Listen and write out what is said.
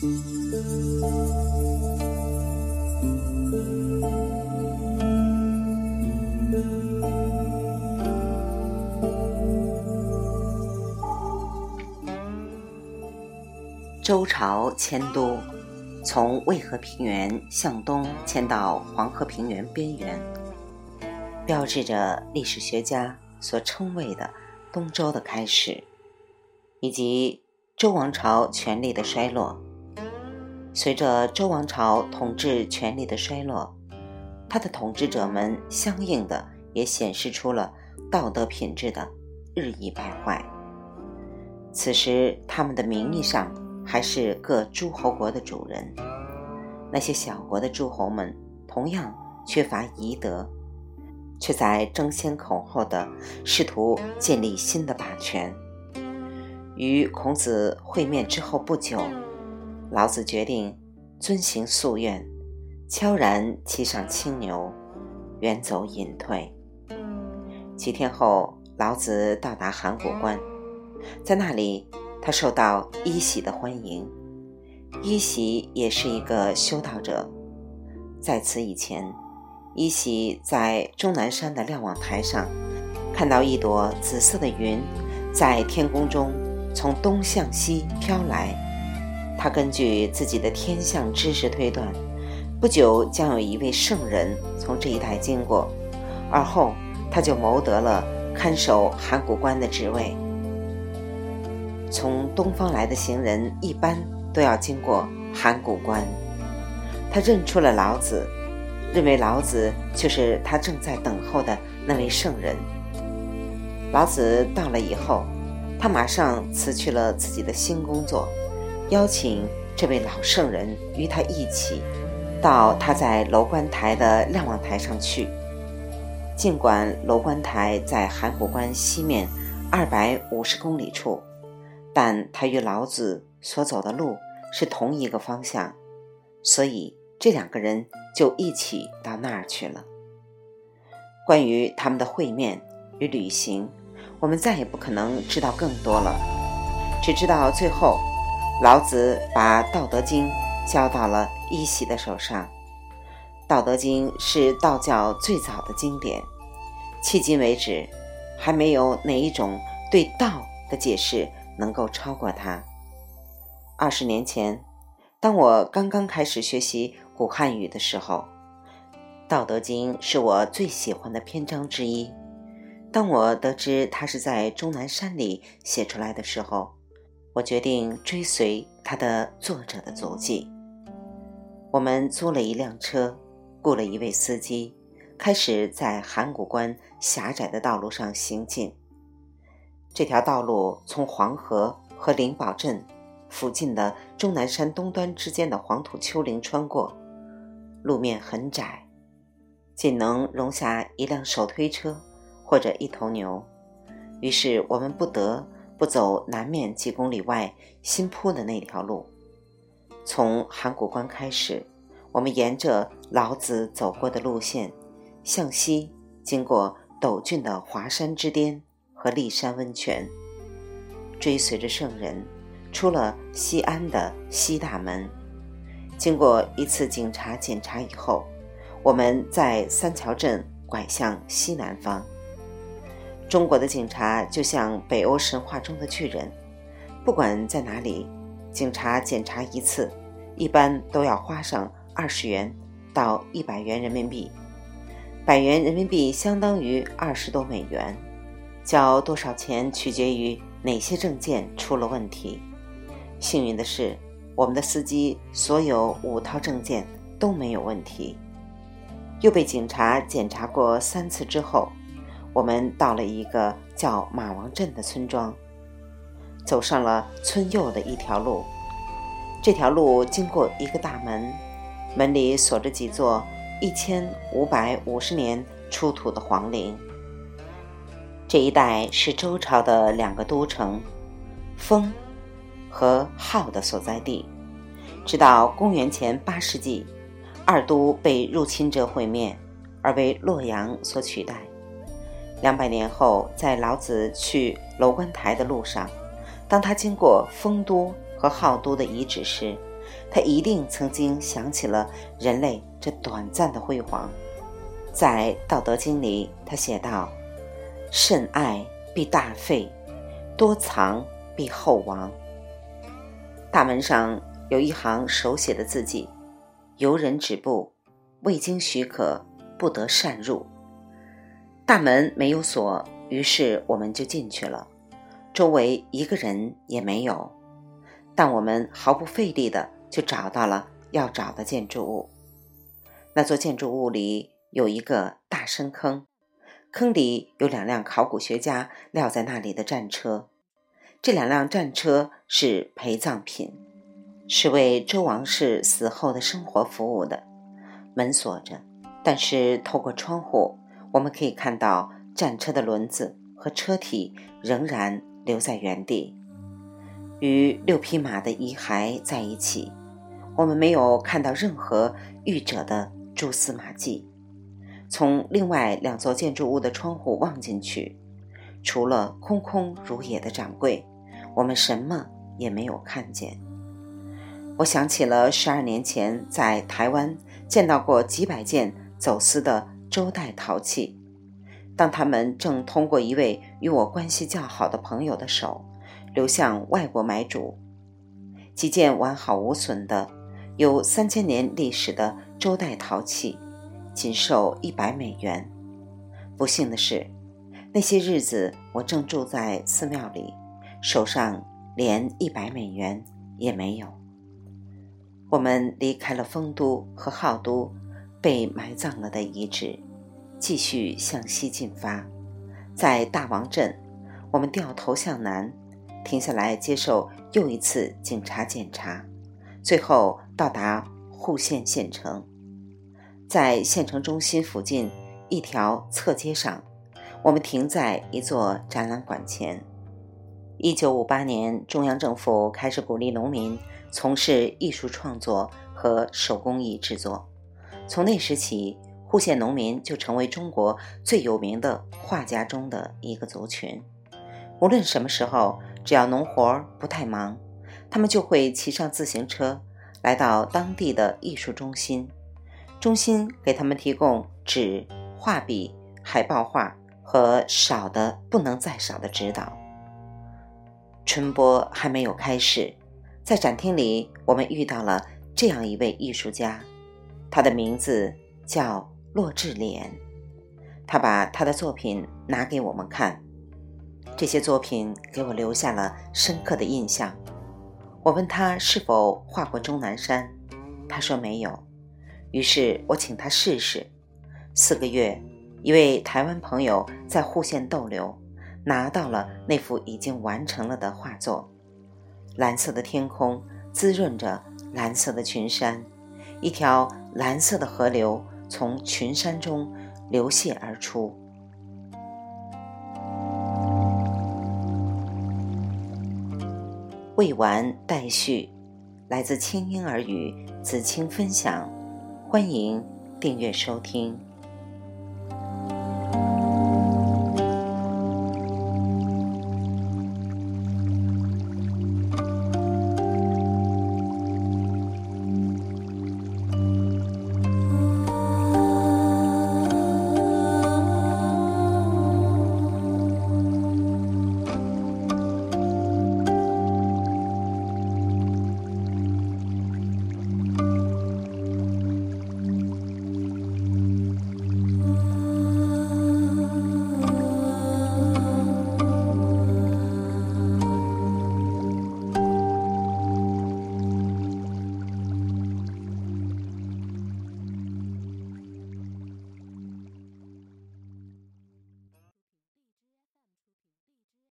周朝迁都，从渭河平原向东迁到黄河平原边缘，标志着历史学家所称谓的东周的开始，以及周王朝权力的衰落。随着周王朝统治权力的衰落，他的统治者们相应的也显示出了道德品质的日益败坏。此时，他们的名义上。还是各诸侯国的主人，那些小国的诸侯们同样缺乏仪德，却在争先恐后的试图建立新的霸权。与孔子会面之后不久，老子决定遵行夙愿，悄然骑上青牛，远走隐退。几天后，老子到达函谷关，在那里。他受到伊喜的欢迎，伊喜也是一个修道者。在此以前，伊喜在终南山的瞭望台上，看到一朵紫色的云在天空中从东向西飘来。他根据自己的天象知识推断，不久将有一位圣人从这一带经过，而后他就谋得了看守函谷关的职位。从东方来的行人一般都要经过函谷关。他认出了老子，认为老子就是他正在等候的那位圣人。老子到了以后，他马上辞去了自己的新工作，邀请这位老圣人与他一起到他在楼观台的瞭望台上去。尽管楼观台在函谷关西面二百五十公里处。但他与老子所走的路是同一个方向，所以这两个人就一起到那儿去了。关于他们的会面与旅行，我们再也不可能知道更多了，只知道最后，老子把《道德经》交到了一喜的手上。《道德经》是道教最早的经典，迄今为止，还没有哪一种对道的解释。能够超过它。二十年前，当我刚刚开始学习古汉语的时候，《道德经》是我最喜欢的篇章之一。当我得知它是在终南山里写出来的时候，我决定追随他的作者的足迹。我们租了一辆车，雇了一位司机，开始在函谷关狭窄的道路上行进。这条道路从黄河和灵宝镇附近的终南山东端之间的黄土丘陵穿过，路面很窄，仅能容下一辆手推车或者一头牛。于是我们不得不走南面几公里外新铺的那条路。从函谷关开始，我们沿着老子走过的路线向西，经过陡峻的华山之巅。和骊山温泉，追随着圣人，出了西安的西大门。经过一次警察检查以后，我们在三桥镇拐向西南方。中国的警察就像北欧神话中的巨人，不管在哪里，警察检查一次，一般都要花上二十元到一百元人民币。百元人民币相当于二十多美元。交多少钱取决于哪些证件出了问题。幸运的是，我们的司机所有五套证件都没有问题。又被警察检查过三次之后，我们到了一个叫马王镇的村庄，走上了村右的一条路。这条路经过一个大门，门里锁着几座一千五百五十年出土的皇陵。这一带是周朝的两个都城，封和号的所在地。直到公元前八世纪，二都被入侵者毁灭，而为洛阳所取代。两百年后，在老子去楼观台的路上，当他经过丰都和号都的遗址时，他一定曾经想起了人类这短暂的辉煌。在《道德经》里，他写道：“慎爱必大费，多藏必厚亡。”大门上有一行手写的字迹：“游人止步，未经许可不得擅入。”大门没有锁，于是我们就进去了。周围一个人也没有，但我们毫不费力的就找到了要找的建筑物。那座建筑物里有一个大深坑，坑里有两辆考古学家撂在那里的战车。这两辆战车是陪葬品，是为周王室死后的生活服务的。门锁着，但是透过窗户，我们可以看到战车的轮子和车体仍然。留在原地，与六匹马的遗骸在一起。我们没有看到任何遇者的蛛丝马迹。从另外两座建筑物的窗户望进去，除了空空如也的展柜，我们什么也没有看见。我想起了十二年前在台湾见到过几百件走私的周代陶器。当他们正通过一位与我关系较好的朋友的手，流向外国买主，几件完好无损的、有三千年历史的周代陶器，仅售一百美元。不幸的是，那些日子我正住在寺庙里，手上连一百美元也没有。我们离开了丰都和浩都，被埋葬了的遗址。继续向西进发，在大王镇，我们掉头向南，停下来接受又一次警察检查，最后到达户县县城。在县城中心附近一条侧街上，我们停在一座展览馆前。一九五八年，中央政府开始鼓励农民从事艺术创作和手工艺制作，从那时起。户县农民就成为中国最有名的画家中的一个族群。无论什么时候，只要农活不太忙，他们就会骑上自行车来到当地的艺术中心。中心给他们提供纸、画笔、海报画和少的不能再少的指导。春播还没有开始，在展厅里，我们遇到了这样一位艺术家，他的名字叫。骆志莲，他把他的作品拿给我们看，这些作品给我留下了深刻的印象。我问他是否画过钟南山，他说没有。于是我请他试试。四个月，一位台湾朋友在户县逗留，拿到了那幅已经完成了的画作。蓝色的天空滋润着蓝色的群山，一条蓝色的河流。从群山中流泻而出。未完待续，来自清音儿语子清分享，欢迎订阅收听。